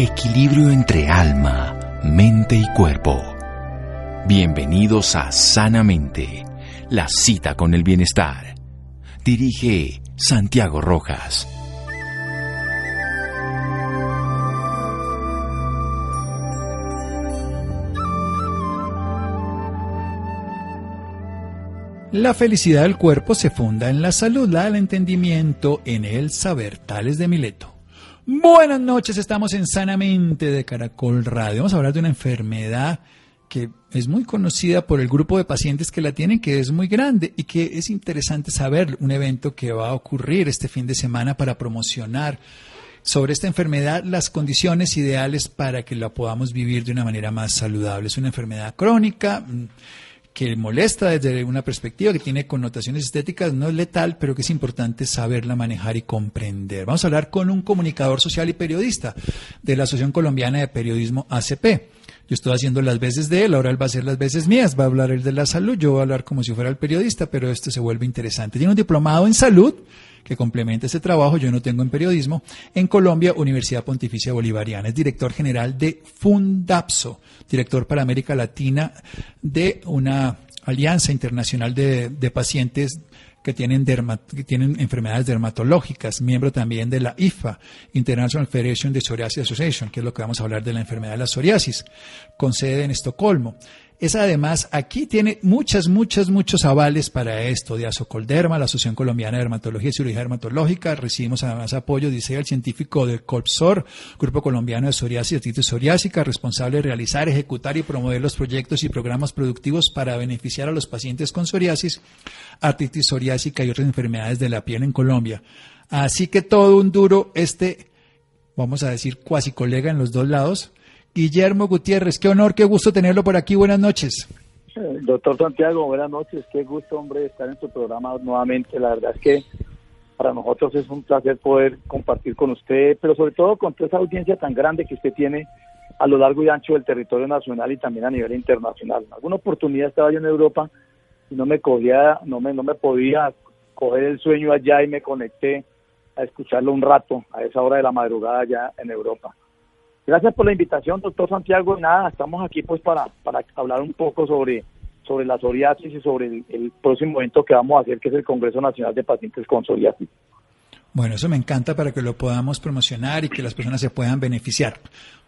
Equilibrio entre alma, mente y cuerpo. Bienvenidos a Sanamente, la cita con el bienestar. Dirige Santiago Rojas. La felicidad del cuerpo se funda en la salud, la del entendimiento, en el saber. Tales de Mileto. Buenas noches, estamos en Sanamente de Caracol Radio. Vamos a hablar de una enfermedad que es muy conocida por el grupo de pacientes que la tienen, que es muy grande y que es interesante saber un evento que va a ocurrir este fin de semana para promocionar sobre esta enfermedad las condiciones ideales para que la podamos vivir de una manera más saludable. Es una enfermedad crónica que molesta desde una perspectiva que tiene connotaciones estéticas, no es letal, pero que es importante saberla manejar y comprender. Vamos a hablar con un comunicador social y periodista de la Asociación Colombiana de Periodismo ACP. Yo estoy haciendo las veces de él, ahora él va a hacer las veces mías, va a hablar él de la salud, yo voy a hablar como si fuera el periodista, pero esto se vuelve interesante. Tiene un diplomado en salud que complementa ese trabajo, yo no tengo en periodismo, en Colombia, Universidad Pontificia Bolivariana. Es director general de Fundapso, director para América Latina de una alianza internacional de, pacientes que tienen, que tienen enfermedades dermatológicas, miembro también de la IFA, International Federation de Psoriasis Association, que es lo que vamos a hablar de la enfermedad de la psoriasis, con sede en Estocolmo. Es además, aquí tiene muchas, muchas, muchos avales para esto, de Asocolderma, la Asociación Colombiana de Dermatología y Cirugía Dermatológica. Recibimos además apoyo, dice el científico del COPSOR, Grupo Colombiano de Psoriasis y Artritis Psoriásica, responsable de realizar, ejecutar y promover los proyectos y programas productivos para beneficiar a los pacientes con psoriasis, artritis y otras enfermedades de la piel en Colombia. Así que todo un duro este, vamos a decir, cuasi colega en los dos lados, Guillermo Gutiérrez. Qué honor, qué gusto tenerlo por aquí. Buenas noches. Eh, doctor Santiago, buenas noches. Qué gusto, hombre, estar en tu programa nuevamente. La verdad es que para nosotros es un placer poder compartir con usted, pero sobre todo con toda esa audiencia tan grande que usted tiene a lo largo y ancho del territorio nacional y también a nivel internacional. Alguna oportunidad estaba yo en Europa no me cogía, no me, no me podía coger el sueño allá y me conecté a escucharlo un rato a esa hora de la madrugada allá en Europa. Gracias por la invitación, doctor Santiago. Nada, estamos aquí pues para, para hablar un poco sobre, sobre la psoriasis y sobre el, próximo evento que vamos a hacer, que es el Congreso Nacional de Pacientes con Psoriasis. Bueno, eso me encanta para que lo podamos promocionar y que las personas se puedan beneficiar.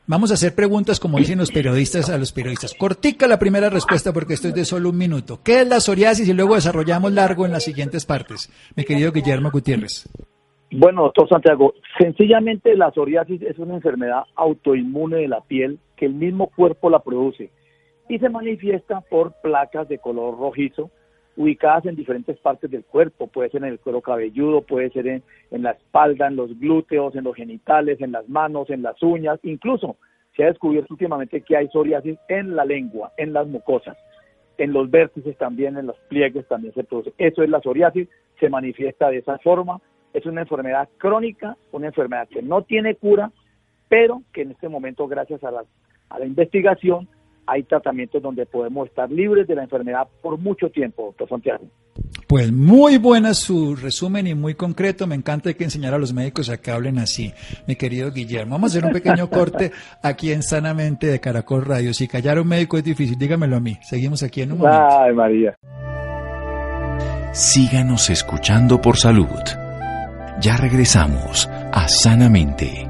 Vamos a hacer preguntas como dicen los periodistas a los periodistas. Cortica la primera respuesta porque esto es de solo un minuto. ¿Qué es la psoriasis? Y luego desarrollamos largo en las siguientes partes. Mi querido Guillermo Gutiérrez. Bueno, doctor Santiago, sencillamente la psoriasis es una enfermedad autoinmune de la piel que el mismo cuerpo la produce y se manifiesta por placas de color rojizo ubicadas en diferentes partes del cuerpo, puede ser en el cuero cabelludo, puede ser en, la espalda, en los glúteos, en los genitales, en las manos, en las uñas, incluso se ha descubierto últimamente que hay psoriasis en la lengua, en las mucosas, en los vértices también, en los pliegues también se produce. Eso es la psoriasis, se manifiesta de esa forma es una enfermedad crónica, una enfermedad que no tiene cura, pero que en este momento, gracias a la, a la investigación, hay tratamientos donde podemos estar libres de la enfermedad por mucho tiempo, doctor Santiago. Pues muy buena su resumen y muy concreto. Me encanta que enseñar a los médicos a que hablen así, mi querido Guillermo. Vamos a hacer un pequeño corte aquí en Sanamente de Caracol Radio. Si callar a un médico es difícil, dígamelo a mí. Seguimos aquí en un momento. Ay, María. Síganos escuchando por salud. Ya regresamos a Sanamente.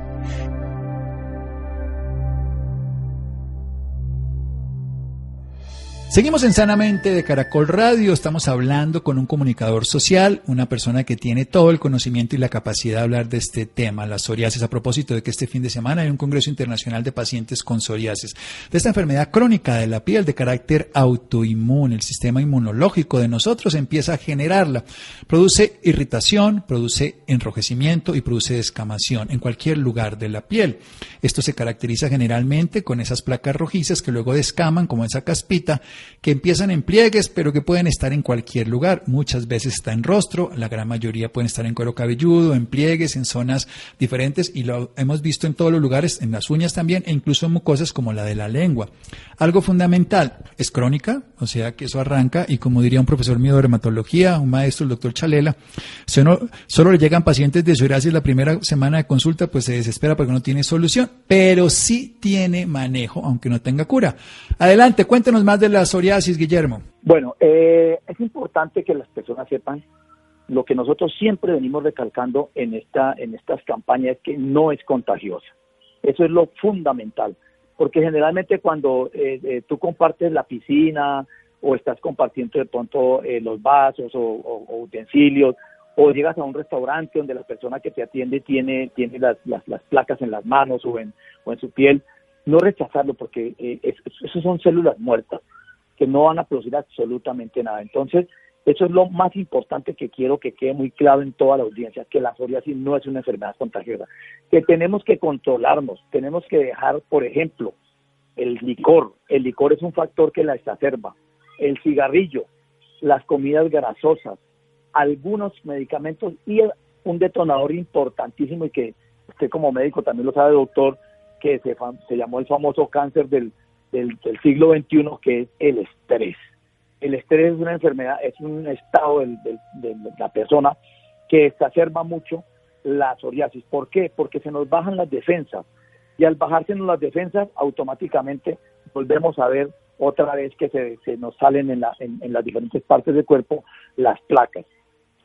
Seguimos en Sanamente de Caracol Radio, estamos hablando con un comunicador social, una persona que tiene todo el conocimiento y la capacidad de hablar de este tema, la psoriasis, a propósito de que este fin de semana hay un Congreso Internacional de Pacientes con Psoriasis, de esta enfermedad crónica de la piel de carácter autoinmune, el sistema inmunológico de nosotros empieza a generarla, produce irritación, produce enrojecimiento y produce descamación en cualquier lugar de la piel. Esto se caracteriza generalmente con esas placas rojizas que luego descaman como esa caspita, que empiezan en pliegues, pero que pueden estar en cualquier lugar. Muchas veces está en rostro, la gran mayoría pueden estar en cuero cabelludo, en pliegues, en zonas diferentes y lo hemos visto en todos los lugares, en las uñas también e incluso en mucosas como la de la lengua. Algo fundamental, es crónica, o sea que eso arranca y como diría un profesor mío de dermatología, un maestro, el doctor Chalela, solo, solo le llegan pacientes de psoriasis la primera semana de consulta, pues se desespera porque no tiene solución, pero sí tiene manejo, aunque no tenga cura. Adelante, cuéntenos más de la psoriasis, Guillermo. Bueno, eh, es importante que las personas sepan lo que nosotros siempre venimos recalcando en, esta, en estas campañas, que no es contagiosa. Eso es lo fundamental, porque generalmente cuando eh, eh, tú compartes la piscina o estás compartiendo de pronto los vasos o utensilios, o llegas a un restaurante donde la persona que te atiende tiene, tiene las, las, placas en las manos o en, o en su piel, no rechazarlo porque eh, eso son células muertas que no van a producir absolutamente nada. Entonces, eso es lo más importante que quiero que quede muy claro en toda la audiencia, que la psoriasis no es una enfermedad contagiosa, que tenemos que controlarnos, tenemos que dejar, por ejemplo, el licor, el licor es un factor que la exacerba, el cigarrillo, las comidas grasosas, algunos medicamentos y un detonador importantísimo y que usted como médico también lo sabe, doctor, que se, se llamó el famoso cáncer del, del, siglo XXI, que es el estrés. El estrés es una enfermedad, es un estado de la persona que exacerba mucho la psoriasis. ¿Por qué? Porque se nos bajan las defensas y al bajarse las defensas automáticamente volvemos a ver otra vez que se, se nos salen en, la, en, en, las diferentes partes del cuerpo las placas.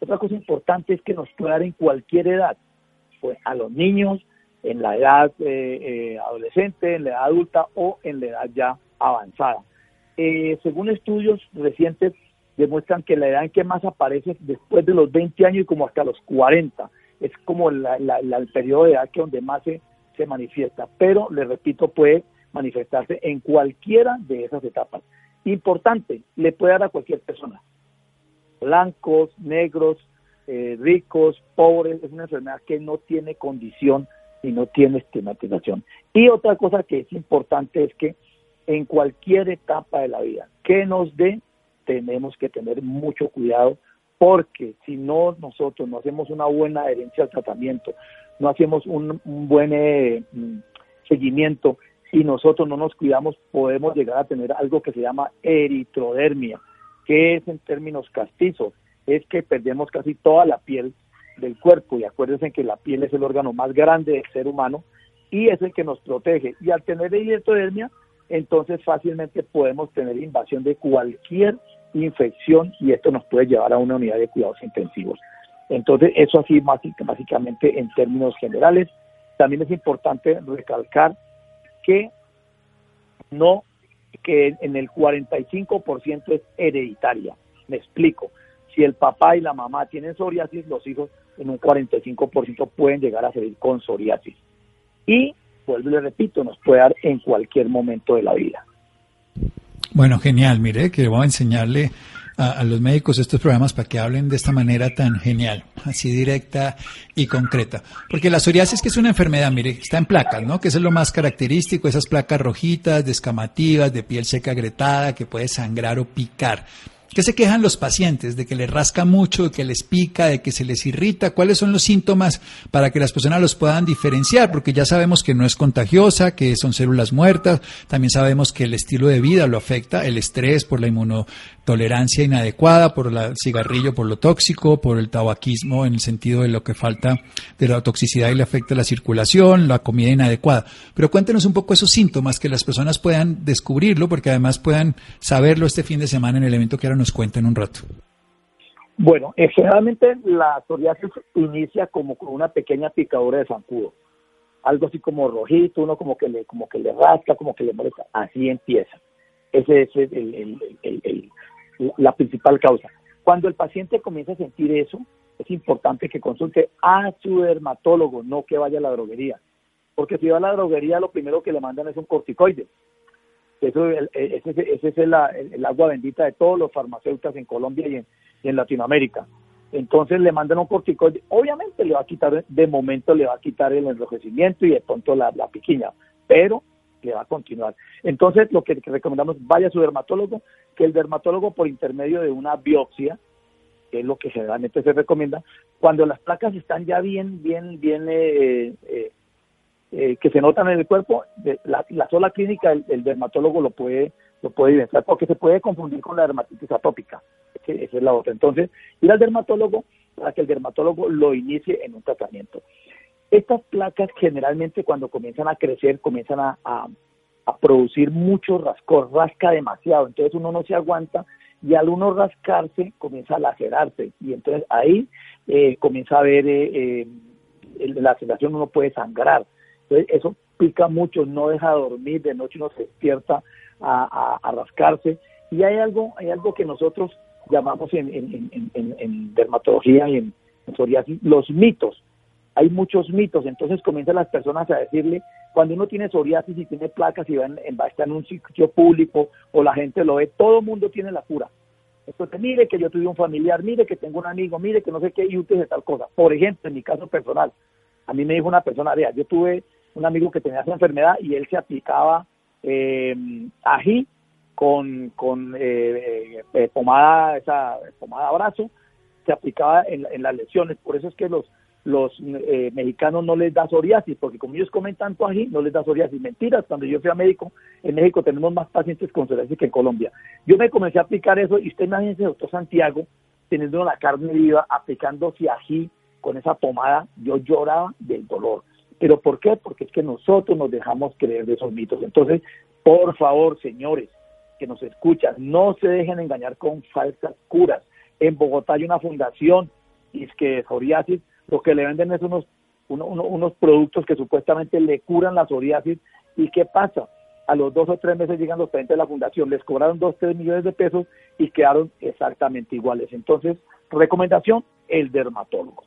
Otra cosa importante es que nos puede dar en cualquier edad, pues a los niños, en la edad eh, eh, adolescente, en la edad adulta o en la edad ya avanzada. Eh, según estudios recientes, demuestran que la edad en que más aparece es después de los 20 años y como hasta los 40. Es como el periodo de edad que donde más se, se manifiesta. Pero, le repito, puede manifestarse en cualquiera de esas etapas. Importante, le puede dar a cualquier persona blancos, negros, eh, ricos, pobres, es una enfermedad que no tiene condición y no tiene estigmatización. Y otra cosa que es importante es que en cualquier etapa de la vida que nos dé, tenemos que tener mucho cuidado porque si no nosotros no hacemos una buena adherencia al tratamiento, no hacemos un, buen eh, mm, seguimiento y nosotros no nos cuidamos, podemos llegar a tener algo que se llama eritrodermia, ¿Qué es en términos castizos? Es que perdemos casi toda la piel del cuerpo y acuérdense que la piel es el órgano más grande del ser humano y es el que nos protege. Y al tener hipodermia, entonces fácilmente podemos tener invasión de cualquier infección y esto nos puede llevar a una unidad de cuidados intensivos. Entonces, eso así básicamente en términos generales. También es importante recalcar que no que en el 45% es hereditaria. Me explico. Si el papá y la mamá tienen psoriasis, los hijos en un 45% pueden llegar a salir con psoriasis. Y, vuelvo y le repito, nos puede dar en cualquier momento de la vida. Bueno, genial. Mire que voy a enseñarle a, los médicos estos programas para que hablen de esta manera tan genial, así directa y concreta. Porque la psoriasis que es una enfermedad, mire, está en placas, ¿no? Que es lo más característico, esas placas rojitas, descamativas, de piel seca agrietada, que puede sangrar o picar. ¿Qué se quejan los pacientes? ¿De que les rasca mucho, de que les pica, de que se les irrita? ¿Cuáles son los síntomas para que las personas los puedan diferenciar? Porque ya sabemos que no es contagiosa, que son células muertas, también sabemos que el estilo de vida lo afecta, el estrés por la inmunotolerancia inadecuada, por el cigarrillo, por lo tóxico, por el tabaquismo en el sentido de lo que falta de la toxicidad y le afecta la circulación, la comida inadecuada. Pero cuéntenos un poco esos síntomas, que las personas puedan descubrirlo, porque además puedan saberlo este fin de semana en el evento que nos cuenten un rato. Bueno, eh, generalmente la psoriasis inicia como con una pequeña picadura de zancudo, algo así como rojito, uno como que le, como que le rasca, como que le molesta, así empieza. Ese es el, la principal causa. Cuando el paciente comienza a sentir eso, es importante que consulte a su dermatólogo, no que vaya a la droguería. Porque si va a la droguería, lo primero que le mandan es un corticoide. Eso, ese, ese es el, agua bendita de todos los farmacéuticos en Colombia y en, Latinoamérica. Entonces le mandan un corticoide, obviamente le va a quitar, de momento le va a quitar el enrojecimiento y de pronto la, la piquiña, pero le va a continuar. Entonces, lo que recomendamos, vaya a su dermatólogo, que el dermatólogo por intermedio de una biopsia, que es lo que generalmente se recomienda, cuando las placas están ya bien, bien, bien, eh, eh, eh, que se notan en el cuerpo, la, sola clínica, el, dermatólogo lo puede lo puede evidenciar, porque se puede confundir con la dermatitis atópica, que esa es la otra. Entonces, ir al dermatólogo para que el dermatólogo lo inicie en un tratamiento. Estas placas generalmente cuando comienzan a crecer, comienzan a, producir mucho rascor, rasca demasiado, entonces uno no se aguanta y al uno rascarse comienza a lacerarse y entonces ahí eh, comienza a ver eh, eh, la sensación uno puede sangrar. Entonces eso pica mucho, no deja dormir, de noche uno se despierta a, rascarse y hay algo, hay algo que nosotros llamamos en, en dermatología y en psoriasis los mitos hay muchos mitos, entonces comienzan las personas a decirle, cuando uno tiene psoriasis y tiene placas y va, en, va a estar en un sitio público o la gente lo ve, todo el mundo tiene la cura. Entonces, mire que yo tuve un familiar, mire que tengo un amigo, mire que no sé qué, y usted tal cosa. Por ejemplo, en mi caso personal, a mí me dijo una persona, vea, yo tuve un amigo que tenía esa enfermedad y él se aplicaba eh, ají con, con eh, eh, pomada, esa pomada brazo, se aplicaba en, en las lesiones. Por eso es que los los eh, mexicanos no les da psoriasis, porque como ellos comen tanto ají, no les da psoriasis. Mentiras, cuando yo fui a médico, en México tenemos más pacientes con psoriasis que en Colombia. Yo me comencé a aplicar eso y usted imagínese, doctor Santiago, teniendo la carne viva, aplicándose ají con esa pomada, yo lloraba del dolor. ¿Pero por qué? Porque es que nosotros nos dejamos creer de esos mitos. Entonces, por favor, señores que nos escuchan, no se dejen engañar con falsas curas. En Bogotá hay una fundación, y es que psoriasis, lo que le venden es unos, unos productos que supuestamente le curan la psoriasis. ¿Y qué pasa? A los dos o tres meses llegan los clientes de la fundación, les cobraron dos, tres millones de pesos y quedaron exactamente iguales. Entonces, recomendación, el dermatólogo.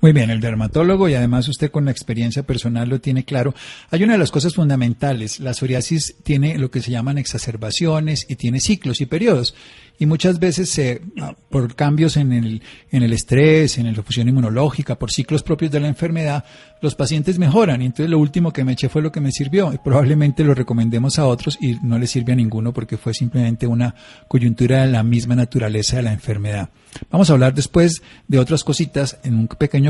Muy bien, el dermatólogo y además usted con la experiencia personal lo tiene claro. Hay una de las cosas fundamentales, la psoriasis tiene lo que se llaman exacerbaciones y tiene ciclos y periodos y muchas veces se, ah, por cambios en el, en el estrés, en la fusión inmunológica, por ciclos propios de la enfermedad, los pacientes mejoran. Y entonces lo último que me eché fue lo que me sirvió. Y probablemente lo recomendemos a otros y no le sirve a ninguno porque fue simplemente una coyuntura de la misma naturaleza de la enfermedad. Vamos a hablar después de otras cositas en un pequeño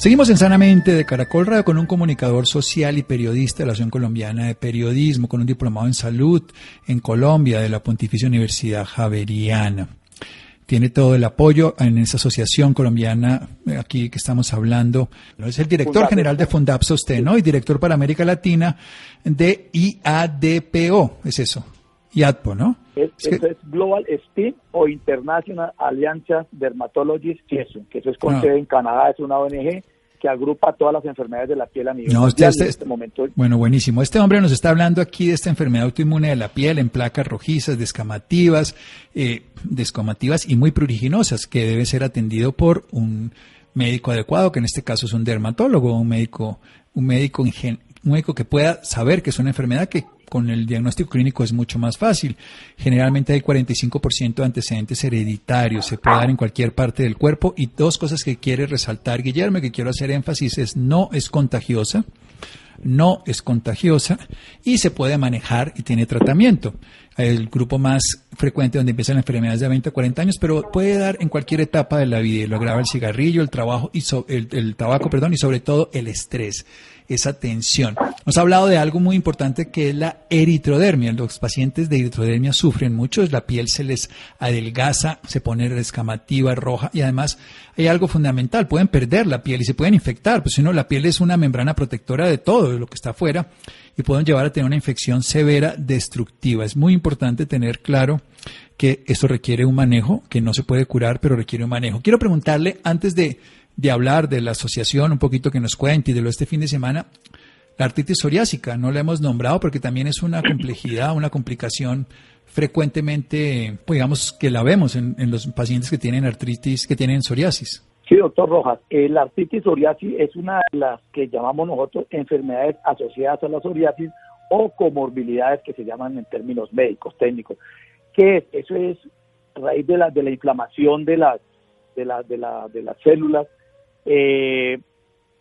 Seguimos en Sanamente de Caracol Radio con un comunicador social y periodista de la Asociación Colombiana de Periodismo, con un diplomado en salud en Colombia de la Pontificia Universidad Javeriana tiene todo el apoyo en esa asociación colombiana eh, aquí que estamos hablando. Es el director general de Fundapso usted, ¿no? Y director para América Latina de IADPO, es eso. IADPO, ¿no? Es, eso es Global STEAM o International Alliance Dermatologists, que eso, que eso es con sede en Canadá, es una ONG que agrupa todas las enfermedades de la piel a nivel mundial este, en este momento. Bueno, buenísimo. Este hombre nos está hablando aquí de esta enfermedad autoinmune de la piel en placas rojizas, descamativas, eh, descamativas y muy pruriginosas, que debe ser atendido por un médico adecuado, que en este caso es un dermatólogo, un médico, un médico, un médico que pueda saber que es una enfermedad que con el diagnóstico clínico es mucho más fácil. Generalmente hay 45% de antecedentes hereditarios, se puede dar en cualquier parte del cuerpo y dos cosas que quiere resaltar Guillermo, que quiero hacer énfasis, es no es contagiosa, no es contagiosa y se puede manejar y tiene tratamiento. El grupo más frecuente donde empiezan las enfermedades de 20 a 40 años, pero puede dar en cualquier etapa de la vida lo agrava el cigarrillo, el trabajo y el, el tabaco, perdón, y sobre todo el estrés esa tensión. Nos ha hablado de algo muy importante que es la eritrodermia. Los pacientes de eritrodermia sufren mucho, la piel se les adelgaza, se pone descamativa, roja y además hay algo fundamental, pueden perder la piel y se pueden infectar, pues si no, la piel es una membrana protectora de todo, lo que está afuera y pueden llevar a tener una infección severa destructiva. Es muy importante tener claro que esto requiere un manejo, que no se puede curar, pero requiere un manejo. Quiero preguntarle, antes de de hablar de la asociación, un poquito que nos cuente y de lo este fin de semana, la artritis psoriásica, no la hemos nombrado porque también es una complejidad, una complicación frecuentemente, pues digamos que la vemos en, los pacientes que tienen artritis, que tienen psoriasis. Sí, doctor Rojas, la artritis psoriasis es una de las que llamamos nosotros enfermedades asociadas a la psoriasis o comorbilidades que se llaman en términos médicos, técnicos. ¿Qué es? Eso es raíz de la, de la inflamación de las, de, la, de, la, de las células eh,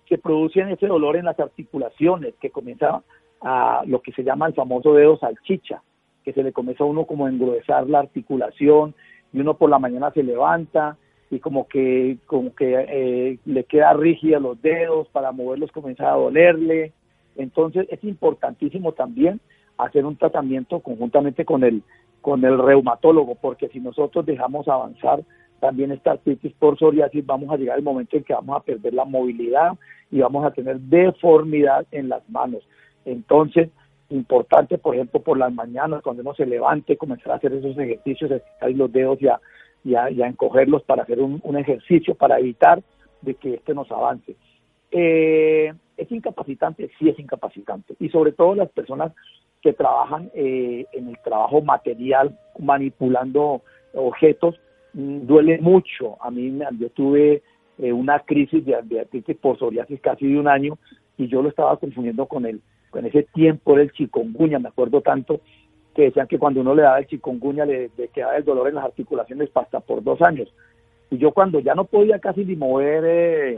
que producen ese dolor en las articulaciones, que comienza a lo que se llama el famoso dedo salchicha, que se le comienza a uno como a engruesar la articulación y uno por la mañana se levanta y como que como que eh, le queda rígida los dedos para moverlos comienza a dolerle. Entonces es importantísimo también hacer un tratamiento conjuntamente con el con el reumatólogo porque si nosotros dejamos avanzar también esta artritis por psoriasis vamos a llegar al momento en que vamos a perder la movilidad y vamos a tener deformidad en las manos entonces importante, por ejemplo, por las mañanas, cuando uno se levante, comenzar a hacer esos ejercicios, estirar los dedos y a, encogerlos para hacer un, ejercicio para evitar de que este nos avance. Eh, ¿Es incapacitante? Sí es incapacitante. Y sobre todo las personas que trabajan eh, en el trabajo material, manipulando objetos, duele mucho. A mí, yo tuve eh, una crisis de, de por psoriasis casi de un año y yo lo estaba confundiendo con el en ese tiempo era el chikungunya, me acuerdo tanto, que decían que cuando uno le daba el chikungunya le, quedaba el dolor en las articulaciones hasta por dos años. Y yo cuando ya no podía casi ni mover, eh,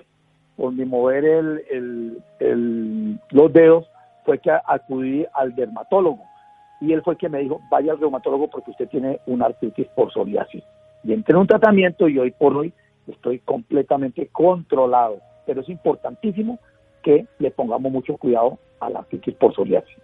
ni mover el, los dedos, fue que acudí al dermatólogo. Y él fue que me dijo, vaya al reumatólogo porque usted tiene una artritis por psoriasis. Y entré en un tratamiento y hoy por hoy estoy completamente controlado. Pero es importantísimo que le pongamos mucho cuidado a la artritis por psoriasis.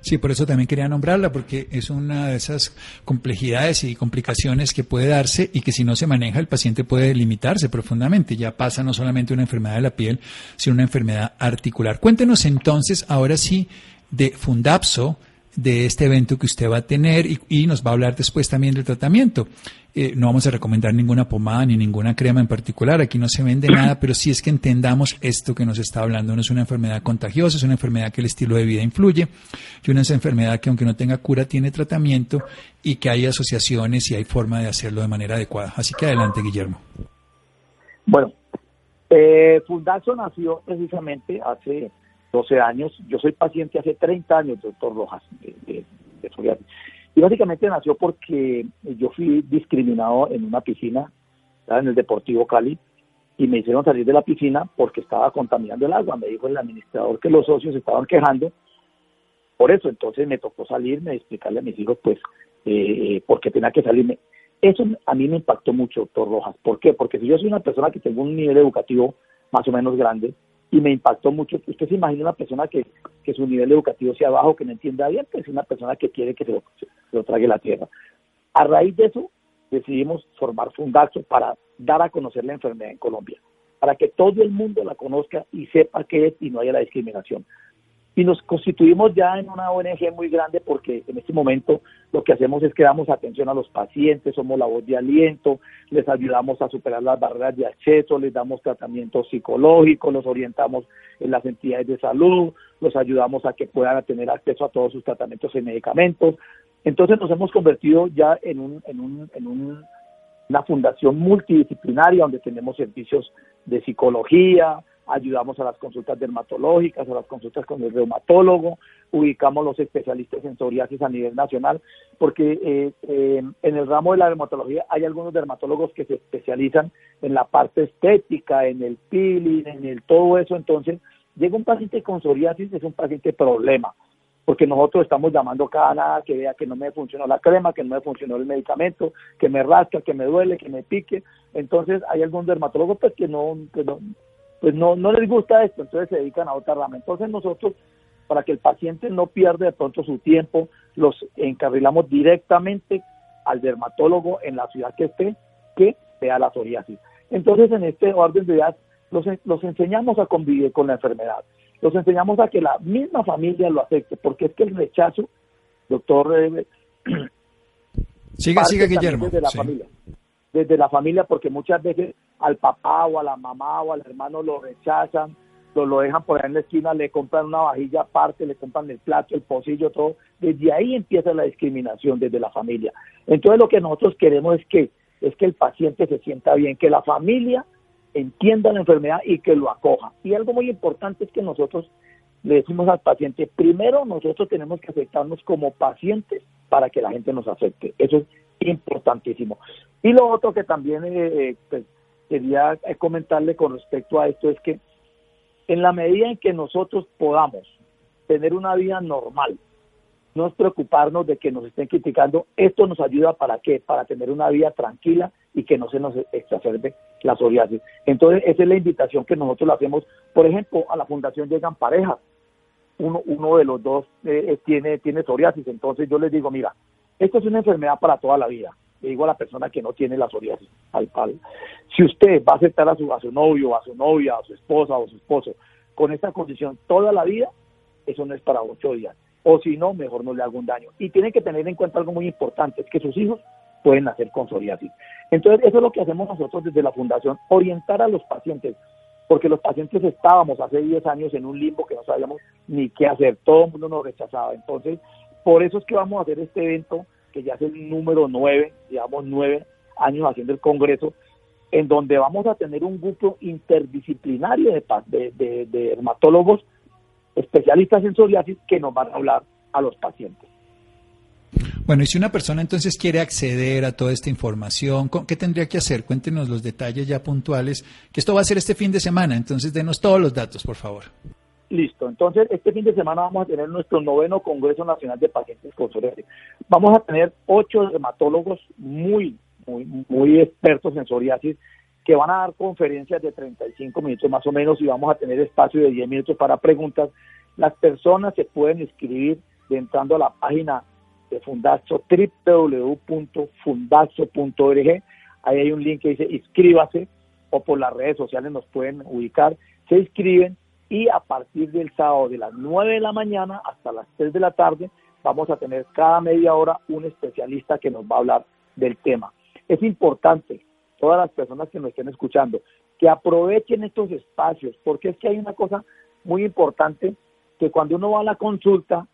Sí, por eso también quería nombrarla, porque es una de esas complejidades y complicaciones que puede darse y que si no se maneja el paciente puede limitarse profundamente. Ya pasa no solamente una enfermedad de la piel, sino una enfermedad articular. Cuéntenos entonces, ahora sí, de Fundapso, de este evento que usted va a tener y, nos va a hablar después también del tratamiento. Eh, no vamos a recomendar ninguna pomada ni ninguna crema en particular, aquí no se vende nada, pero sí es que entendamos esto que nos está hablando. No es una enfermedad contagiosa, es una enfermedad que el estilo de vida influye y una enfermedad que aunque no tenga cura tiene tratamiento y que hay asociaciones y hay forma de hacerlo de manera adecuada. Así que adelante, Guillermo. Bueno, eh, nació precisamente hace 12 años. Yo soy paciente hace 30 años, doctor Rojas, de, psoriasis. Y básicamente nació porque yo fui discriminado en una piscina, en el Deportivo Cali, y me hicieron salir de la piscina porque estaba contaminando el agua. Me dijo el administrador que los socios estaban quejando. Por eso, entonces me tocó salirme y explicarle a mis hijos, pues, eh, por qué tenía que salirme. Eso a mí me impactó mucho, doctor Rojas. ¿Por qué? Porque si yo soy una persona que tengo un nivel educativo más o menos grande, y me impactó mucho. Usted se imagina una persona que, que su nivel educativo sea bajo, que no entienda bien, que es una persona que quiere que se lo, trague la tierra. A raíz de eso, decidimos formar Fundaxo para dar a conocer la enfermedad en Colombia, para que todo el mundo la conozca y sepa qué es y no haya la discriminación y nos constituimos ya en una ONG muy grande porque en este momento lo que hacemos es que damos atención a los pacientes, somos la voz de aliento, les ayudamos a superar las barreras de acceso, les damos tratamiento psicológico, los orientamos en las entidades de salud, los ayudamos a que puedan tener acceso a todos sus tratamientos y medicamentos. Entonces nos hemos convertido ya en, un, en, un, en un, una fundación multidisciplinaria donde tenemos servicios de psicología, ayudamos a las consultas dermatológicas, a las consultas con el reumatólogo, ubicamos los especialistas en psoriasis a nivel nacional, porque eh, eh, en el ramo de la dermatología hay algunos dermatólogos que se especializan en la parte estética, en el peeling, en el todo eso, entonces llega un paciente con psoriasis, es un paciente problema, porque nosotros estamos llamando cada nada que vea que no me funcionó la crema, que no me funcionó el medicamento, que me rasca, que me duele, que me pique, entonces hay algunos dermatólogos pues que no, que no pues no, no les gusta esto, entonces se dedican a otra rama. Entonces nosotros, para que el paciente no pierda de pronto su tiempo, los encarrilamos directamente al dermatólogo en la ciudad que esté, que vea la psoriasis. Entonces, en este orden de ideas, los, los enseñamos a convivir con la enfermedad, los enseñamos a que la misma familia lo acepte, porque es que el rechazo, doctor... Eh, siga, siga, Guillermo. Desde la familia, desde la familia, porque muchas veces al papá o a la mamá o al hermano lo rechazan lo, dejan por ahí en la esquina, le compran una vajilla aparte, le compran el plato, el pocillo, todo. Desde ahí empieza la discriminación, desde la familia. Entonces lo que nosotros queremos es que, es que el paciente se sienta bien, que la familia entienda la enfermedad y que lo acoja. Y algo muy importante es que nosotros le decimos al paciente, primero nosotros tenemos que aceptarnos como pacientes para que la gente nos acepte. Eso es importantísimo. Y lo otro que también eh, eh, pues, quería comentarle con respecto a esto es que en la medida en que nosotros podamos tener una vida normal, no es preocuparnos de que nos estén criticando, esto nos ayuda para qué? Para tener una vida tranquila y que no se nos exacerbe la psoriasis. Entonces, esa es la invitación que nosotros le hacemos. Por ejemplo, a la fundación llegan parejas, uno, uno de los dos eh, tiene, tiene psoriasis, entonces yo les digo, mira, esto es una enfermedad para toda la vida. Le digo a la persona que no tiene la psoriasis. Al, si usted va a aceptar a su, a su novio, a su novia, a su esposa o a su esposo con esta condición toda la vida, eso no es para ocho días. O si no, mejor no le haga un daño. Y tiene que tener en cuenta algo muy importante, es que sus hijos pueden nacer con psoriasis. Entonces, eso es lo que hacemos nosotros desde la Fundación, orientar a los pacientes, porque los pacientes estábamos hace 10 años en un limbo que no sabíamos ni qué hacer, todo el mundo nos rechazaba. Entonces, por eso es que vamos a hacer este evento, que ya es el número nueve, digamos nueve años haciendo el Congreso, en donde vamos a tener un grupo interdisciplinario de, de, de, dermatólogos especialistas en psoriasis que nos van a hablar a los pacientes. Bueno, y si una persona entonces quiere acceder a toda esta información, ¿qué tendría que hacer? Cuéntenos los detalles ya puntuales, que esto va a ser este fin de semana, entonces denos todos los datos, por favor. Listo, entonces este fin de semana vamos a tener nuestro noveno Congreso Nacional de Pacientes con Psoriasis. Vamos a tener ocho dermatólogos muy, muy, muy expertos en psoriasis que van a dar conferencias de 35 minutos más o menos y vamos a tener espacio de 10 minutos para preguntas. Las personas se pueden inscribir entrando a la página de Fundazo, www.fundazo.org. Ahí hay un link que dice inscríbase o por las redes sociales nos pueden ubicar. Se inscriben y a partir del sábado de las 9 de la mañana hasta las 3 de la tarde vamos a tener cada media hora un especialista que nos va a hablar del tema. Es importante, todas las personas que nos estén escuchando, que aprovechen estos espacios, porque es que hay una cosa muy importante, que cuando uno va a la consulta,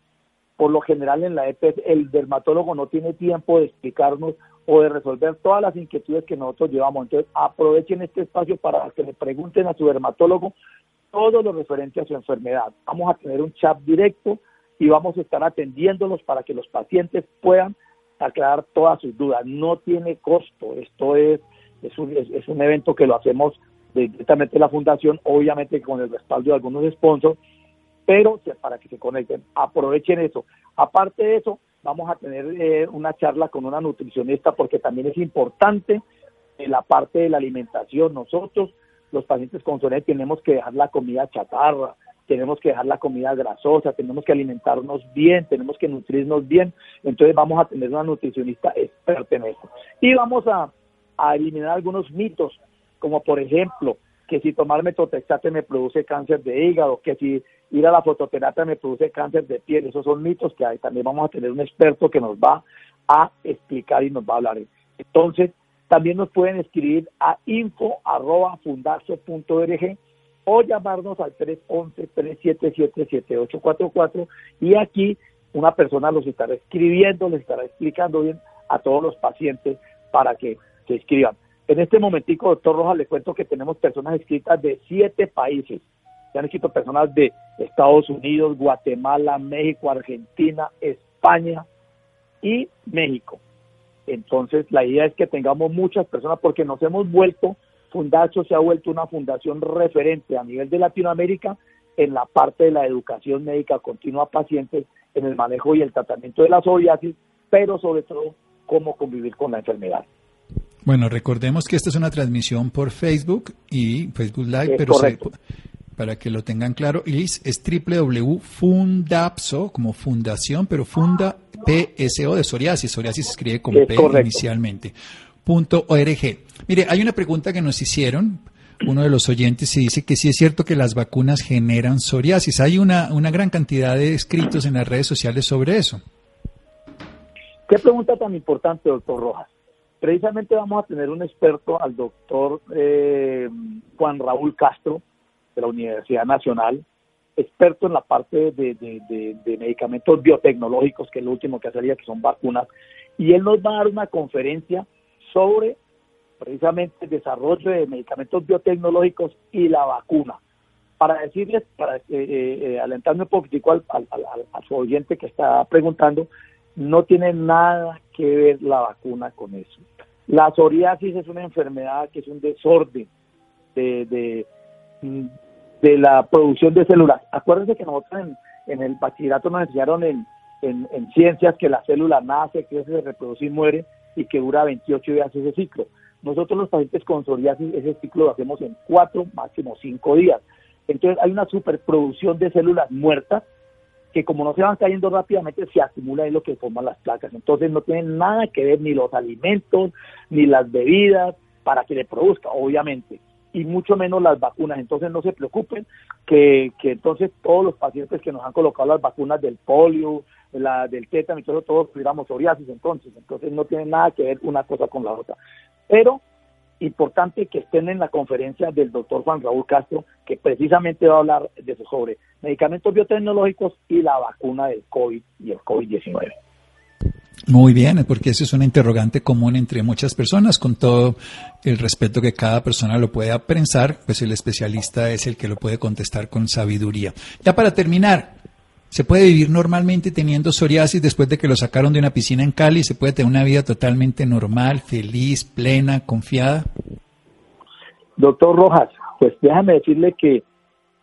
por lo general en la EPS, el dermatólogo no tiene tiempo de explicarnos o de resolver todas las inquietudes que nosotros llevamos. Entonces, aprovechen este espacio para que le pregunten a su dermatólogo todo lo referente a su enfermedad. Vamos a tener un chat directo y vamos a estar atendiéndolos para que los pacientes puedan aclarar todas sus dudas. No tiene costo, esto es, es, un, es, un evento que lo hacemos directamente la fundación, obviamente con el respaldo de algunos sponsors, pero para que se conecten, aprovechen eso. Aparte de eso, vamos a tener eh, una charla con una nutricionista porque también es importante en la parte de la alimentación. Nosotros los pacientes con psoriasis tenemos que dejar la comida chatarra, tenemos que dejar la comida grasosa, tenemos que alimentarnos bien, tenemos que nutrirnos bien. Entonces vamos a tener una nutricionista experta en eso. Y vamos a, eliminar algunos mitos, como por ejemplo, que si tomar metotrexate me produce cáncer de hígado, que si ir a la fototerapia me produce cáncer de piel. Esos son mitos que hay. También vamos a tener un experto que nos va a explicar y nos va a hablar. Entonces, también nos pueden escribir a info.fundazo.org o llamarnos al 311-377-7844 y aquí una persona los estará escribiendo, les estará explicando bien a todos los pacientes para que se escriban. En este momentico, doctor Rojas, le cuento que tenemos personas escritas de siete países. Se han escrito personas de Estados Unidos, Guatemala, México, Argentina, España y México. Entonces, la idea es que tengamos muchas personas porque nos hemos vuelto, Fundacho se ha vuelto una fundación referente a nivel de Latinoamérica en la parte de la educación médica continua a pacientes en el manejo y el tratamiento de la psoriasis, pero sobre todo cómo convivir con la enfermedad. Bueno, recordemos que esta es una transmisión por Facebook y Facebook Live, pero para que lo tengan claro, ILIS es www.fundapso, como fundación, pero funda PSO de psoriasis. Psoriasis se escribe con P inicialmente. Punto .org. Mire, hay una pregunta que nos hicieron, uno de los oyentes, y dice que sí es cierto que las vacunas generan psoriasis. Hay una, una gran cantidad de escritos en las redes sociales sobre eso. Qué pregunta tan importante, doctor Rojas. Precisamente vamos a tener un experto, al doctor eh, Juan Raúl Castro, de la Universidad Nacional, experto en la parte de, medicamentos biotecnológicos, que es lo último que hacería, que son vacunas, y él nos va a dar una conferencia sobre precisamente el desarrollo de medicamentos biotecnológicos y la vacuna. Para decirles, para eh, eh, eh alentarme un poquitico al, a su oyente que está preguntando, no tiene nada que ver la vacuna con eso. La psoriasis es una enfermedad que es un desorden de, de, la producción de células. Acuérdense que nosotros en, el bachillerato nos enseñaron en, en, ciencias que la célula nace, crece, se reproduce y muere y que dura 28 días ese ciclo. Nosotros los pacientes con psoriasis ese ciclo lo hacemos en 4, máximo 5 días. Entonces hay una superproducción de células muertas que como no se van cayendo rápidamente se acumula en lo que forman las placas. Entonces no tienen nada que ver ni los alimentos, ni las bebidas para que le produzca, obviamente, y mucho menos las vacunas. Entonces no se preocupen que, que entonces todos los pacientes que nos han colocado las vacunas del polio, la del tétano todo, todos tuviéramos psoriasis entonces. Entonces no tiene nada que ver una cosa con la otra. Pero importante que estén en la conferencia del doctor Juan Raúl Castro, que precisamente va a hablar de eso sobre medicamentos biotecnológicos y la vacuna del COVID y el COVID-19. Muy bien, porque eso es una interrogante común entre muchas personas, con todo el respeto que cada persona lo pueda pensar, pues el especialista es el que lo puede contestar con sabiduría. Ya para terminar, ¿Se puede vivir normalmente teniendo psoriasis después de que lo sacaron de una piscina en Cali? ¿Se puede tener una vida totalmente normal, feliz, plena, confiada? Doctor Rojas, pues déjame decirle que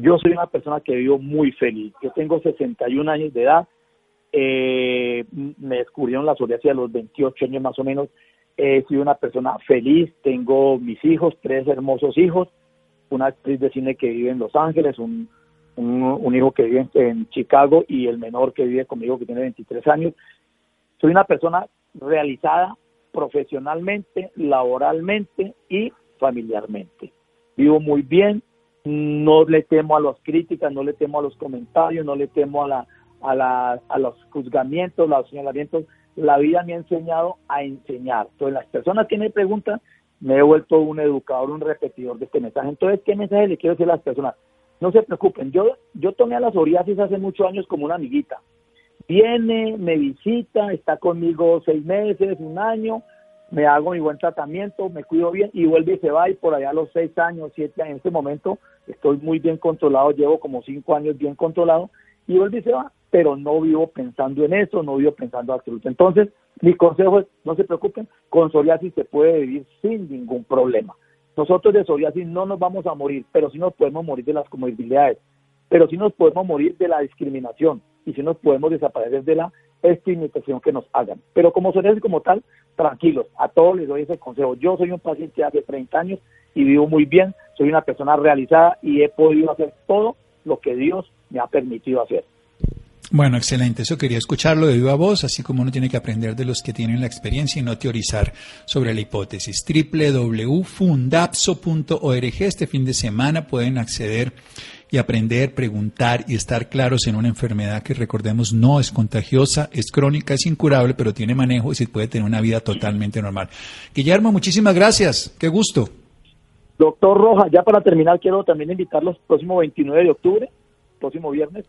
yo soy una persona que vivo muy feliz. Yo tengo 61 años de edad. Eh, me descubrieron la psoriasis a los 28 años más o menos. He sido una persona feliz. Tengo mis hijos, tres hermosos hijos. Una actriz de cine que vive en Los Ángeles, un un, hijo que vive en, Chicago y el menor que vive conmigo que tiene 23 años. Soy una persona realizada profesionalmente, laboralmente y familiarmente. Vivo muy bien, no le temo a las críticas, no le temo a los comentarios, no le temo a, la, a, la, a los juzgamientos, los señalamientos. La vida me ha enseñado a enseñar. Entonces, las personas que me preguntan, me he vuelto un educador, un repetidor de este mensaje. Entonces, ¿qué mensaje le quiero decir a las personas? No se preocupen, yo, yo tomé a la psoriasis hace muchos años como una amiguita. Viene, me visita, está conmigo seis meses, un año, me hago mi buen tratamiento, me cuido bien y vuelve y se va y por allá a los seis años, siete años, en este momento estoy muy bien controlado, llevo como cinco años bien controlado y vuelve y se va, pero no vivo pensando en eso, no vivo pensando absolutamente. Entonces, mi consejo es, no se preocupen, con psoriasis se puede vivir sin ningún problema. Nosotros de psoriasis no nos vamos a morir, pero sí nos podemos morir de las comorbilidades, pero sí nos podemos morir de la discriminación y sí nos podemos desaparecer de la estigmatización que nos hagan. Pero como psoriasis como tal, tranquilos, a todos les doy ese consejo. Yo soy un paciente hace 30 años y vivo muy bien, soy una persona realizada y he podido hacer todo lo que Dios me ha permitido hacer. Bueno, excelente. Eso quería escucharlo de viva voz, así como uno tiene que aprender de los que tienen la experiencia y no teorizar sobre la hipótesis. www.fundapso.org. Este fin de semana pueden acceder y aprender, preguntar y estar claros en una enfermedad que recordemos no es contagiosa, es crónica, es incurable, pero tiene manejo y se puede tener una vida totalmente normal. Guillermo, muchísimas gracias. Qué gusto. Doctor Roja, ya para terminar quiero también invitarlos próximo 29 de octubre, próximo viernes,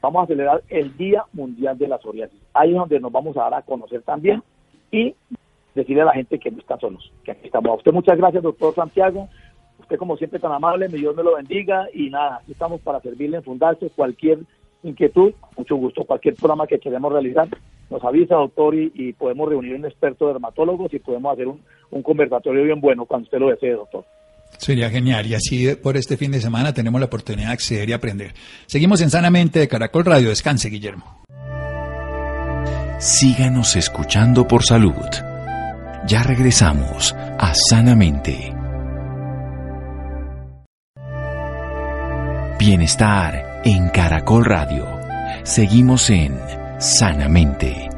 vamos a celebrar el Día Mundial de la Psoriasis. Ahí es donde nos vamos a dar a conocer también y decirle a la gente que no están solos, que aquí estamos. A usted muchas gracias, doctor Santiago. Usted como siempre tan amable, Dios me lo bendiga y nada, aquí estamos para servirle en Fundarse. Cualquier inquietud, mucho gusto, cualquier programa que queremos realizar, nos avisa, doctor, y, podemos reunir un experto de dermatólogos y podemos hacer un, un conversatorio bien bueno cuando usted lo desee, doctor. Sería genial. Y así por este fin de semana tenemos la oportunidad de acceder y aprender. Seguimos en Sanamente de Caracol Radio. Descanse, Guillermo. Síganos escuchando por salud. Ya regresamos a Sanamente. Bienestar en Caracol Radio. Seguimos en Sanamente.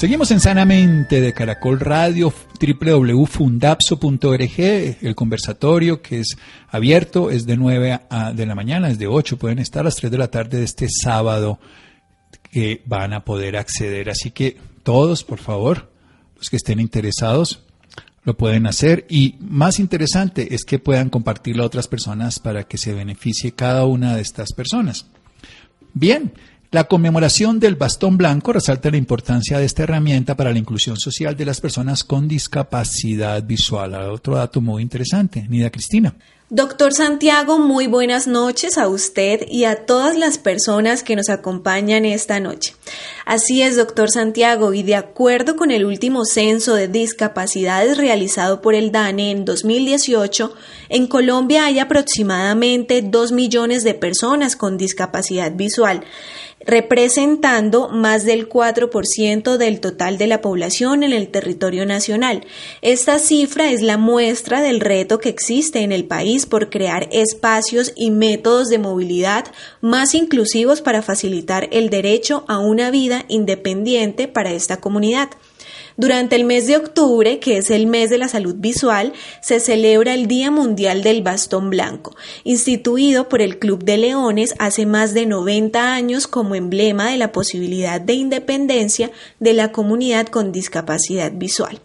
Seguimos en Sanamente de Caracol Radio, www.fundapso.org, el conversatorio que es abierto, es de 9 a, de la mañana, es de 8, pueden estar a las 3 de la tarde de este sábado que van a poder acceder. Así que todos, por favor, los que estén interesados, lo pueden hacer y más interesante es que puedan compartirlo a otras personas para que se beneficie cada una de estas personas. Bien, la conmemoración del bastón blanco resalta la importancia de esta herramienta para la inclusión social de las personas con discapacidad visual. Otro dato muy interesante. Nida Cristina. Doctor Santiago, muy buenas noches a usted y a todas las personas que nos acompañan esta noche. Así es, doctor Santiago, y de acuerdo con el último censo de discapacidades realizado por el DANE en 2018, en Colombia hay aproximadamente 2 millones de personas con discapacidad visual representando más del 4% del total de la población en el territorio nacional. Esta cifra es la muestra del reto que existe en el país por crear espacios y métodos de movilidad más inclusivos para facilitar el derecho a una vida independiente para esta comunidad. Durante el mes de octubre, que es el mes de la salud visual, se celebra el Día Mundial del Bastón Blanco, instituido por el Club de Leones hace más de 90 años como emblema de la posibilidad de independencia de la comunidad con discapacidad visual.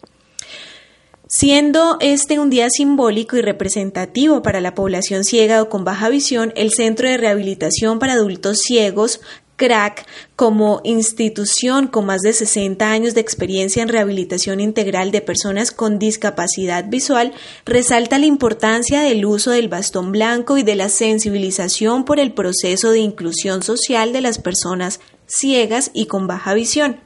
Siendo este un día simbólico y representativo para la población ciega o con baja visión, el Centro de Rehabilitación para Adultos Ciegos CRAC, como institución con más de 60 años de experiencia en rehabilitación integral de personas con discapacidad visual, resalta la importancia del uso del bastón blanco y de la sensibilización por el proceso de inclusión social de las personas ciegas y con baja visión.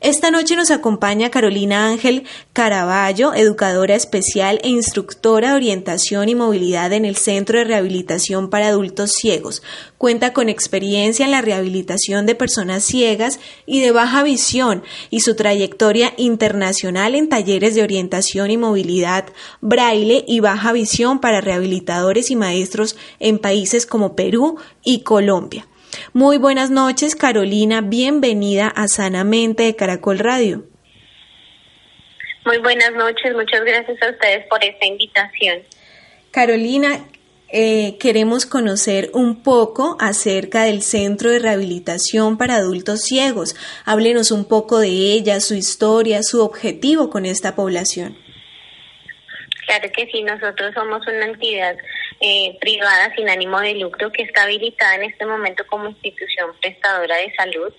Esta noche nos acompaña Carolina Ángel Caraballo, educadora especial e instructora de orientación y movilidad en el Centro de Rehabilitación para Adultos Ciegos. Cuenta con experiencia en la rehabilitación de personas ciegas y de baja visión y su trayectoria internacional en talleres de orientación y movilidad, braille y baja visión para rehabilitadores y maestros en países como Perú y Colombia. Muy buenas noches, Carolina. Bienvenida a Sanamente de Caracol Radio. Muy buenas noches. Muchas gracias a ustedes por esta invitación. Carolina, eh, queremos conocer un poco acerca del Centro de Rehabilitación para Adultos Ciegos. Háblenos un poco de ella, su historia, su objetivo con esta población. Claro que sí, nosotros somos una entidad eh, privada sin ánimo de lucro que está habilitada en este momento como institución prestadora de salud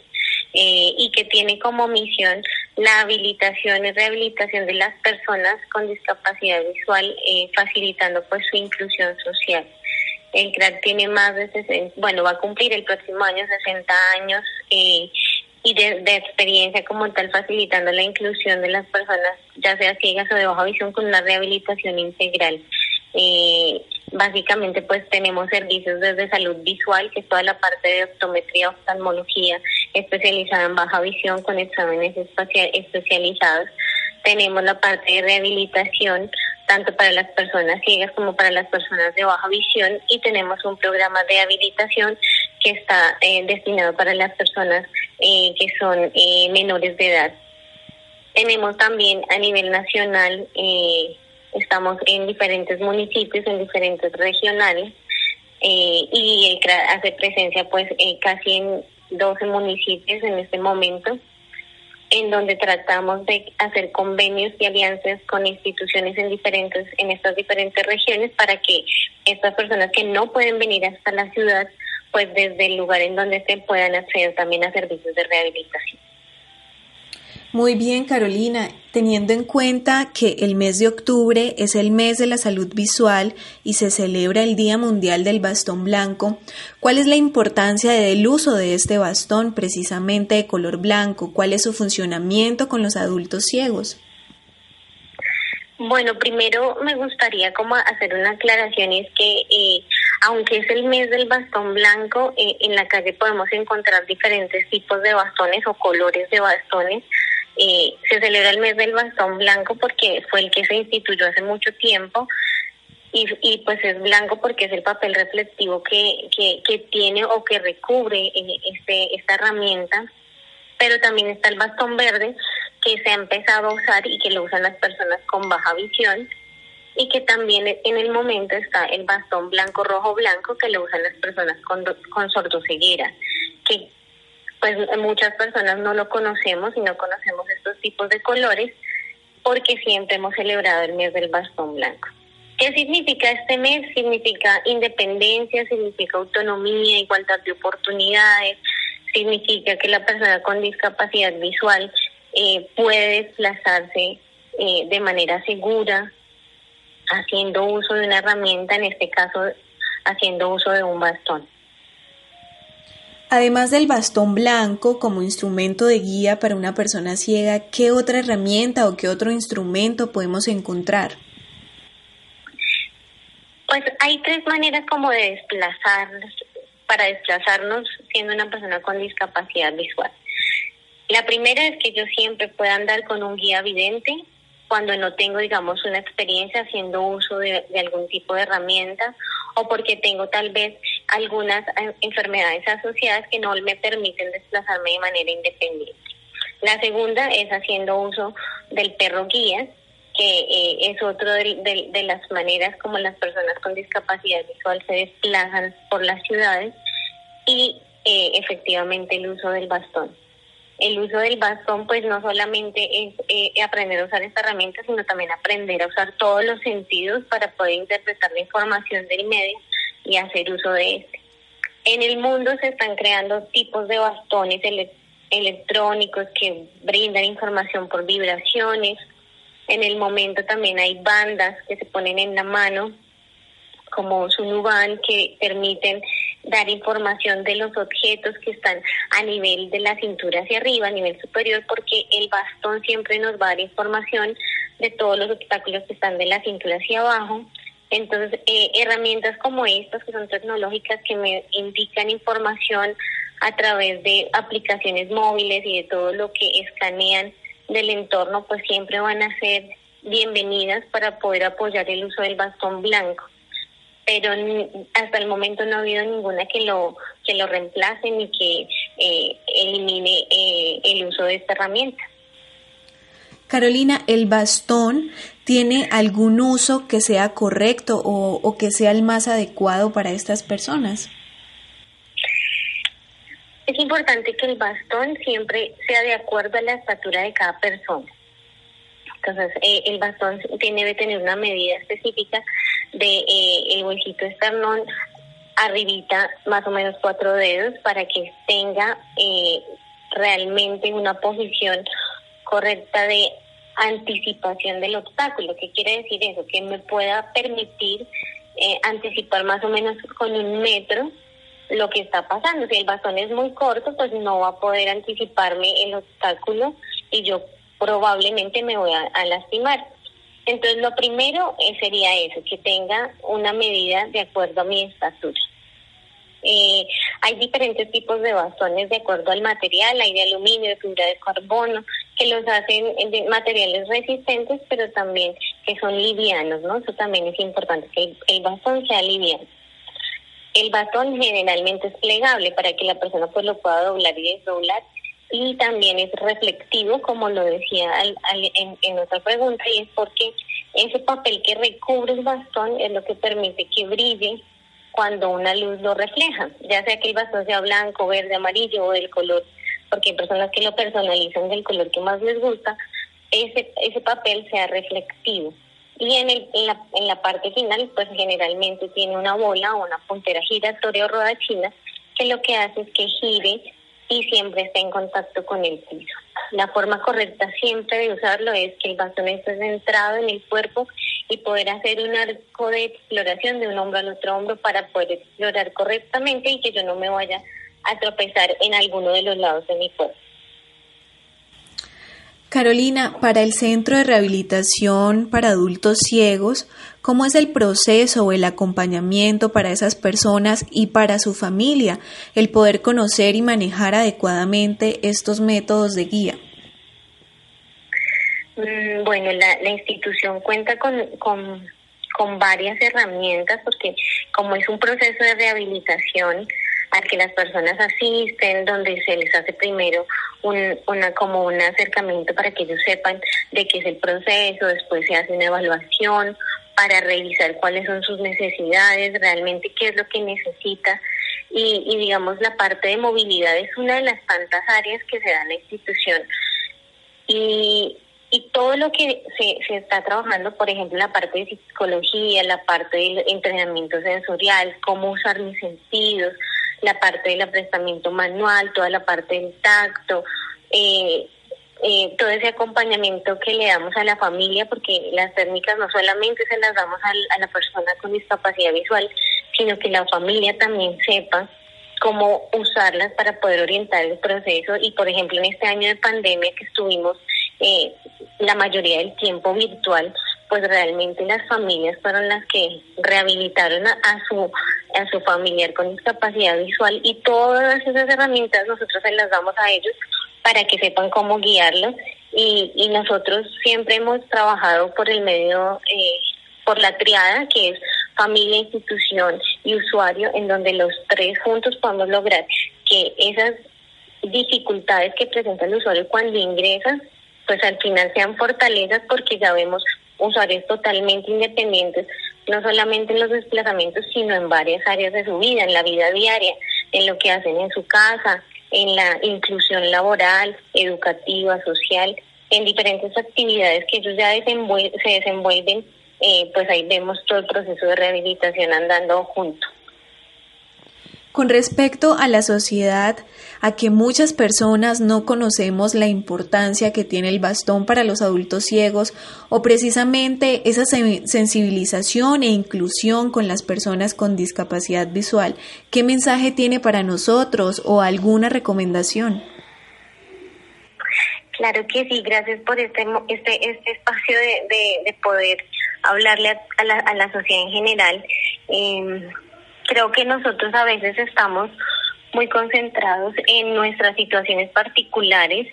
eh, y que tiene como misión la habilitación y rehabilitación de las personas con discapacidad visual, eh, facilitando pues su inclusión social. El CRAC tiene más de 60, bueno, va a cumplir el próximo año 60 años y de, experiencia como tal facilitando la inclusión de las personas, ya sea ciegas o de baja visión, con una rehabilitación integral. Eh, básicamente pues tenemos servicios desde salud visual, que es toda la parte de optometría, oftalmología, especializada en baja visión con exámenes especializados. Tenemos la parte de rehabilitación, tanto para las personas ciegas como para las personas de baja visión, y tenemos un programa de habilitación que está eh, destinado para las personas eh, que son eh, menores de edad. Tenemos también a nivel nacional, estamos en diferentes municipios, en diferentes regionales, y hace presencia pues casi en 12 municipios en este momento en donde tratamos de hacer convenios y alianzas con instituciones en diferentes en estas diferentes regiones para que estas personas que no pueden venir hasta la ciudad pues desde el lugar en donde se puedan acceder también a servicios de rehabilitación. Muy bien, Carolina. Teniendo en cuenta que el mes de octubre es el mes de la salud visual y se celebra el Día Mundial del Bastón Blanco, ¿cuál es la importancia del uso de este bastón precisamente de color blanco? ¿Cuál es su funcionamiento con los adultos ciegos? Bueno, primero me gustaría como hacer una aclaración y es que eh, aunque es el mes del bastón blanco, eh, en la calle podemos encontrar diferentes tipos de bastones o colores de bastones. Eh, se celebra el mes del bastón blanco porque fue el que se instituyó hace mucho tiempo y, pues es blanco porque es el papel reflectivo que, que, que tiene o que recubre este, esta herramienta. Pero también está el bastón verde que se ha empezado a usar y que lo usan las personas con baja visión y que también en el momento está el bastón blanco rojo blanco que lo usan las personas con, con sordoceguera que pues muchas personas no lo conocemos y no conocemos estos tipos de colores porque siempre hemos celebrado el mes del bastón blanco. ¿Qué significa este mes? Significa independencia, significa autonomía, igualdad de oportunidades, significa que la persona con discapacidad visual eh, puede desplazarse eh, de manera segura, haciendo uso de una herramienta, en este caso haciendo uso de un bastón. Además del bastón blanco como instrumento de guía para una persona ciega, ¿qué otra herramienta o qué otro instrumento podemos encontrar? Pues hay tres maneras como de desplazarnos, para desplazarnos siendo una persona con discapacidad visual. La primera es que yo siempre pueda andar con un guía vidente cuando no tengo, digamos, una experiencia haciendo uso de, algún tipo de herramienta o porque tengo tal vez algunas eh, enfermedades asociadas que no me permiten desplazarme de manera independiente. La segunda es haciendo uso del perro guía, que eh, es otro de, las maneras como las personas con discapacidad visual se desplazan por las ciudades y eh, efectivamente el uso del bastón. El uso del bastón pues no solamente es eh, aprender a usar esta herramienta, sino también aprender a usar todos los sentidos para poder interpretar la información del medio y hacer uso de este. En el mundo se están creando tipos de bastones electrónicos que brindan información por vibraciones, en el momento también hay bandas que se ponen en la mano, como Sunuban, que permiten dar información de los objetos que están a nivel de la cintura hacia arriba, a nivel superior, porque el bastón siempre nos va a dar información de todos los obstáculos que están de la cintura hacia abajo. Entonces, eh, herramientas como estas, que son tecnológicas, que me indican información a través de aplicaciones móviles y de todo lo que escanean del entorno, pues siempre van a ser bienvenidas para poder apoyar el uso del bastón blanco. Pero hasta el momento no ha habido ninguna que lo que lo reemplace ni que eh, elimine eh, el uso de esta herramienta. Carolina, ¿el bastón tiene algún uso que sea correcto o, o que sea el más adecuado para estas personas? Es importante que el bastón siempre sea de acuerdo a la estatura de cada persona. Eh, el bastón tiene, debe tener una medida específica de eh, el huesito esternón arribita más o menos cuatro dedos para que tenga eh, realmente una posición correcta de anticipación del obstáculo. ¿Qué quiere decir eso? Que me pueda permitir eh, anticipar más o menos con un metro lo que está pasando. Si el bastón es muy corto, pues no va a poder anticiparme el obstáculo y yo probablemente me voy a, lastimar. Entonces, lo primero eh, sería eso, que tenga una medida de acuerdo a mi estatura. Eh, hay diferentes tipos de bastones de acuerdo al material, hay de aluminio, de fibra de carbono, que los hacen de materiales resistentes, pero también que son livianos, ¿no? Eso también es importante, que el bastón sea liviano. El bastón generalmente es plegable para que la persona pues lo pueda doblar y desdoblar y también es reflectivo, como lo decía en, en otra pregunta, y es porque ese papel que recubre el bastón es lo que permite que brille cuando una luz lo refleja, ya sea que el bastón sea blanco, verde, amarillo o del color, porque hay personas que lo personalizan del color que más les gusta, ese, ese papel sea reflectivo. Y en, el, en, la, en la parte final, pues generalmente tiene una bola o una puntera giratoria o roda china, que lo que hace es que gire y siempre esté en contacto con el piso. La forma correcta siempre de usarlo es que el bastón esté centrado en el cuerpo y poder hacer un arco de exploración de un hombro al otro hombro para poder explorar correctamente y que yo no me vaya a tropezar en alguno de los lados de mi cuerpo. Carolina, para el Centro de Rehabilitación para Adultos Ciegos, ¿cómo es el proceso o el acompañamiento para esas personas y para su familia, el poder conocer y manejar adecuadamente estos métodos de guía? Mm, bueno, la, institución cuenta con, con, con varias herramientas porque como es un proceso de rehabilitación, a que las personas asisten, donde se les hace primero un, una como un acercamiento para que ellos sepan de qué es el proceso, después se hace una evaluación para revisar cuáles son sus necesidades, realmente qué es lo que necesita. Y, y digamos la parte de movilidad es una de las tantas áreas que se da en la institución. Y y todo lo que se, se está trabajando, por ejemplo, la parte de psicología, la parte del entrenamiento sensorial, cómo usar mis sentidos, la parte del aprestamiento manual, toda la parte del tacto, eh, eh, todo ese acompañamiento que le damos a la familia, porque las técnicas no solamente se las damos a la persona con discapacidad visual, sino que la familia también sepa cómo usarlas para poder orientar el proceso. Y, por ejemplo, en este año de pandemia que estuvimos eh, la mayoría del tiempo virtual, pues realmente las familias fueron las que rehabilitaron a, su a su familiar con discapacidad visual y todas esas herramientas nosotros se las damos a ellos para que sepan cómo guiarlos y, y nosotros siempre hemos trabajado por el medio eh, por la triada que es familia, institución y usuario, en donde los tres juntos podemos lograr que esas dificultades que presenta el usuario cuando ingresa pues al final sean fortalezas porque ya vemos usuarios totalmente independientes, no solamente en los desplazamientos, sino en varias áreas de su vida, en la vida diaria, en lo que hacen en su casa, en la inclusión laboral, educativa, social, en diferentes actividades que ellos ya se desenvuelven, eh, pues ahí vemos todo el proceso de rehabilitación andando junto. Con respecto a la sociedad, a que muchas personas no conocemos la importancia que tiene el bastón para los adultos ciegos o precisamente esa sensibilización e inclusión con las personas con discapacidad visual, ¿qué mensaje tiene para nosotros o alguna recomendación? Claro que sí, gracias por este, este, este espacio de, poder hablarle a, la, a, la, sociedad en general. Eh, creo que nosotros a veces estamos muy concentrados en nuestras situaciones particulares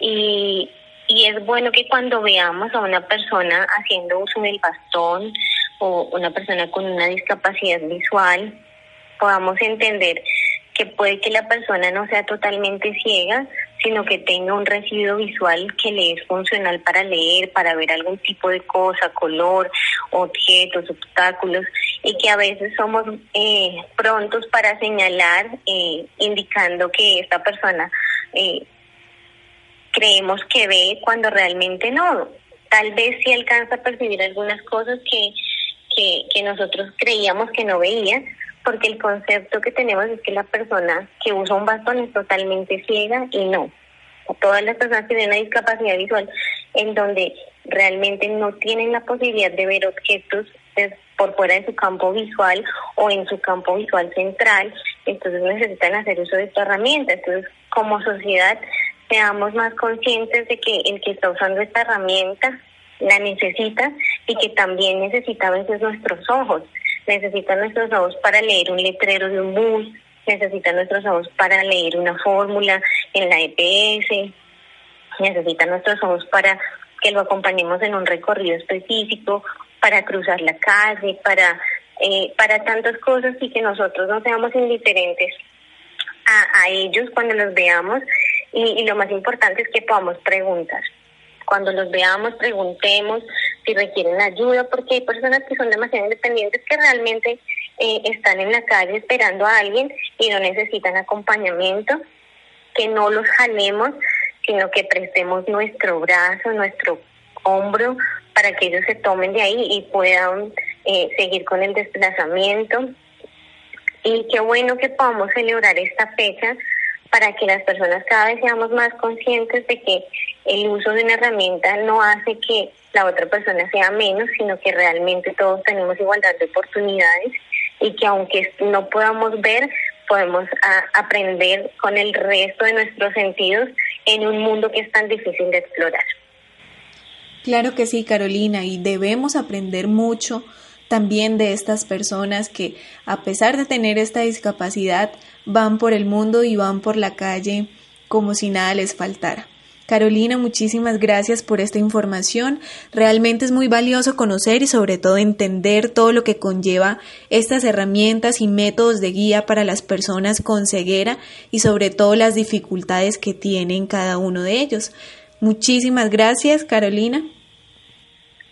y, y es bueno que cuando veamos a una persona haciendo uso del bastón o una persona con una discapacidad visual, podamos entender que puede que la persona no sea totalmente ciega, sino que tenga un residuo visual que le es funcional para leer, para ver algún tipo de cosa, color, objetos, obstáculos, y que a veces somos eh, prontos para señalar, eh, indicando que esta persona eh, creemos que ve cuando realmente no. Tal vez sí alcanza a percibir algunas cosas que, que, que nosotros creíamos que no veía, porque el concepto que tenemos es que la persona que usa un bastón es totalmente ciega y no. Todas las personas tienen una discapacidad visual en donde realmente no tienen la posibilidad de ver objetos por fuera de su campo visual o en su campo visual central, entonces necesitan hacer uso de esta herramienta. Entonces, como sociedad, seamos más conscientes de que el que está usando esta herramienta la necesita y que también necesita a veces nuestros ojos necesitan nuestros ojos para leer un letrero de un bus, necesitan nuestros ojos para leer una fórmula en la EPS, necesitan nuestros ojos para que lo acompañemos en un recorrido específico, para cruzar la calle, para, eh, para tantas cosas y que nosotros no seamos indiferentes a, a ellos cuando los veamos y, y lo más importante es que podamos preguntar. Cuando los veamos, preguntemos, si requieren ayuda, porque hay personas que son demasiado independientes que realmente eh, están en la calle esperando a alguien y no necesitan acompañamiento, que no los jalemos, sino que prestemos nuestro brazo, nuestro hombro para que ellos se tomen de ahí y puedan eh, seguir con el desplazamiento. Y qué bueno que podamos celebrar esta fecha para que las personas cada vez seamos más conscientes de que el uso de una herramienta no hace que la otra persona sea menos, sino que realmente todos tenemos igualdad de oportunidades y que aunque no podamos ver, podemos aprender con el resto de nuestros sentidos en un mundo que es tan difícil de explorar. Claro que sí, Carolina, y debemos aprender mucho también de estas personas que, a pesar de tener esta discapacidad, van por el mundo y van por la calle como si nada les faltara. Carolina, muchísimas gracias por esta información. Realmente es muy valioso conocer y sobre todo entender todo lo que conlleva estas herramientas y métodos de guía para las personas con ceguera y sobre todo las dificultades que tienen cada uno de ellos. Muchísimas gracias, Carolina.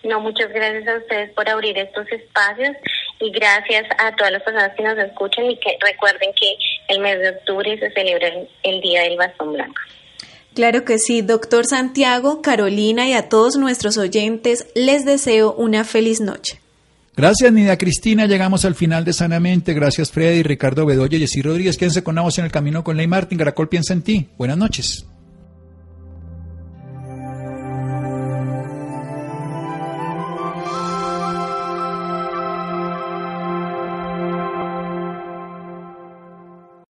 No, muchas gracias a ustedes por abrir estos espacios y gracias a todas las personas que nos escuchan y que recuerden que el mes de octubre se celebra el, Día del Bastón Blanco. Claro que sí, doctor Santiago, Carolina y a todos nuestros oyentes les deseo una feliz noche. Gracias, Nidia Cristina. Llegamos al final de Sanamente. Gracias, Freddy, Ricardo Bedoya Jessy Rodríguez. Quédense con una voz en el camino con Ley Martin. Caracol piensa en ti. Buenas noches.